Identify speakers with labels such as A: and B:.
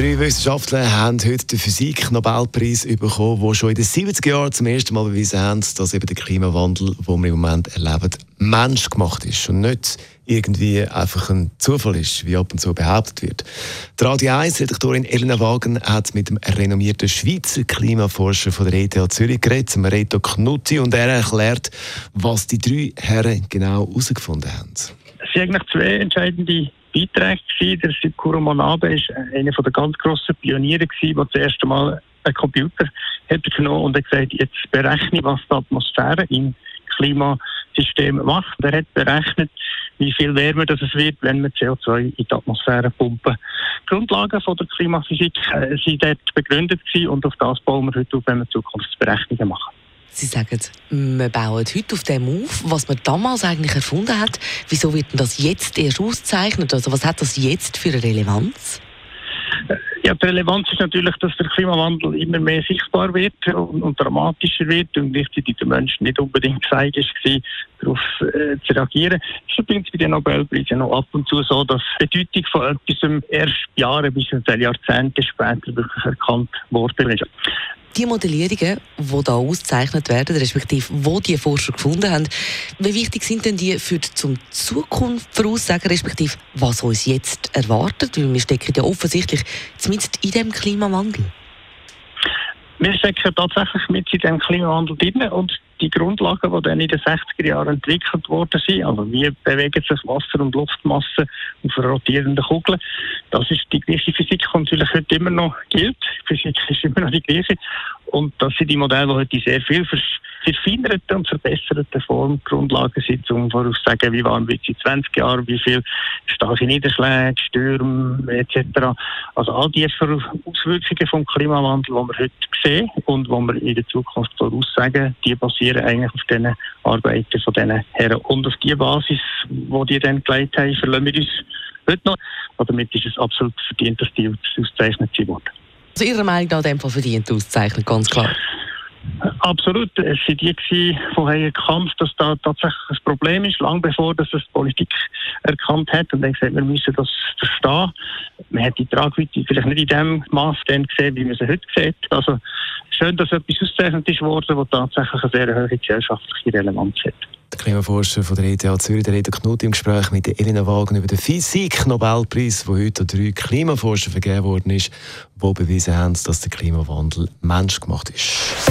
A: Drei Wissenschaftler haben heute den Physik-Nobelpreis bekommen, die schon in den 70er Jahren zum ersten Mal bewiesen haben, dass eben der Klimawandel, den wir im Moment erleben, menschgemacht ist und nicht irgendwie einfach ein Zufall ist, wie ab und zu behauptet wird. Die Radio 1-Redaktorin Elena Wagen hat mit dem renommierten Schweizer Klimaforscher von der ETH Zürich geredet, Reto Knutti, und er erklärt, was die drei Herren genau herausgefunden haben. Es
B: sind eigentlich zwei entscheidende Beiträge gewesen. Der Sikuro Manabe ist einer der ganz grossen Pioniere gewesen, der das erste Mal einen Computer hat genommen und hat gesagt, jetzt berechne, was die Atmosphäre im Klimasystem macht. Er hat berechnet, wie viel wärmer das es wird, wenn wir CO2 in die Atmosphäre pumpen. Die Grundlagen von der Klimaphysik äh, sind dort begründet gewesen und auf das bauen wir heute auf, wenn wir Zukunftsberechnungen machen.
C: Sie sagen, wir bauen heute auf dem auf, was man damals eigentlich erfunden hat. Wieso wird denn das jetzt erst ausgezeichnet? Also was hat das jetzt für eine Relevanz?
B: Ja, die Relevanz ist natürlich, dass der Klimawandel immer mehr sichtbar wird und, und dramatischer wird und gleichzeitig der Mensch nicht unbedingt gefeigt war, darauf äh, zu reagieren. Es ist übrigens bei den Nobelpreisen noch ab und zu so, dass die Bedeutung von etwas erst Jahre bis Jahrzehnte später wirklich erkannt worden ist
C: die Modellierungen, die da ausgezeichnet werden, respektive wo die Forscher gefunden haben, wie wichtig sind denn die für die zum Zukunft voraussagen, respektive was uns jetzt erwartet? Weil wir stecken ja offensichtlich zumindest in dem Klimawandel.
B: Wir stecken tatsächlich mit in dem Klimawandel drin und die Grundlagen, die dann in den 60er Jahren entwickelt worden sind, also wie bewegen sich Wasser- und Luftmassen auf rotierenden Kugeln, das ist die gleiche Physik, die natürlich heute immer noch gilt. Die Physik ist immer noch die gleiche. Und das sind die Modelle, die heute sehr viel verfeinerten und verbesserten Form Grundlagen sind, um voraussagen, wie warm wird es in 20 Jahren, wie viel starke Niederschläge, Stürme etc. Also all die Auswirkungen vom Klimawandel, die wir heute sehen und die wir in der Zukunft voraussagen, die basieren eigentlich auf diesen Arbeiten von diesen Herren. Und auf die Basis, die die dann gelegt haben, verlassen wir uns heute noch. Und damit ist es absolut verdient, dass die ausgezeichnet wurden.
C: Also Ihrer Meinung nach in dem Fall verdient ausgezeichnet, ganz klar?
B: Absolut. Es waren die, die haben erkannt, dass da tatsächlich ein Problem ist, lange bevor das die Politik erkannt hat und dann gesagt, wir müssen das verstehen. Man hat die Tragweite vielleicht nicht in dem Maß gesehen, wie man sie heute sieht. Also schön, dass etwas ausgezeichnet ist worden, das tatsächlich eine sehr hohe gesellschaftliche Relevanz hat.
A: Der Klimaforscher von der ETH Zürich, der Reda Knut, im Gespräch mit Elena Wagen über den Physik-Nobelpreis, der heute an drei Klimaforscher vergeben worden ist, die bewiesen haben, dass der Klimawandel menschgemacht ist.